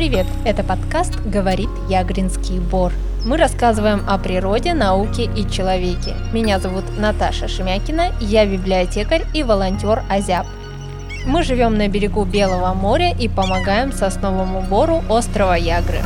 привет! Это подкаст «Говорит Ягринский Бор». Мы рассказываем о природе, науке и человеке. Меня зовут Наташа Шемякина, я библиотекарь и волонтер Азяб. Мы живем на берегу Белого моря и помогаем сосновому бору острова Ягры.